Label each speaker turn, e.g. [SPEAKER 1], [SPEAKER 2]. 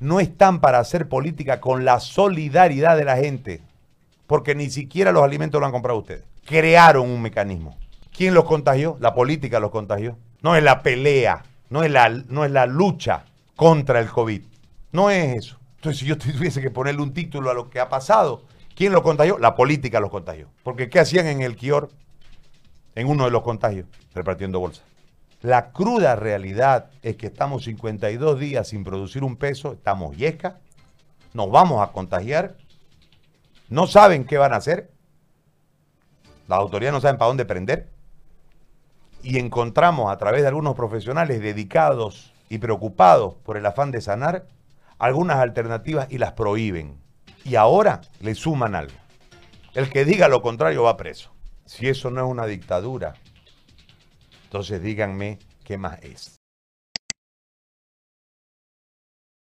[SPEAKER 1] no están para hacer política con la solidaridad de la gente, porque ni siquiera los alimentos lo han comprado ustedes. Crearon un mecanismo. ¿Quién los contagió? La política los contagió. No es la pelea, no es la, no es la lucha contra el COVID. No es eso. Entonces, si yo tuviese que ponerle un título a lo que ha pasado, ¿quién lo contagió? La política los contagió. Porque ¿qué hacían en el Kior? En uno de los contagios, repartiendo bolsas. La cruda realidad es que estamos 52 días sin producir un peso, estamos yesca, nos vamos a contagiar, no saben qué van a hacer, las autoridades no saben para dónde prender, y encontramos a través de algunos profesionales dedicados y preocupados por el afán de sanar algunas alternativas y las prohíben. Y ahora le suman algo. El que diga lo contrario va preso. Si eso no es una dictadura, entonces díganme qué más es.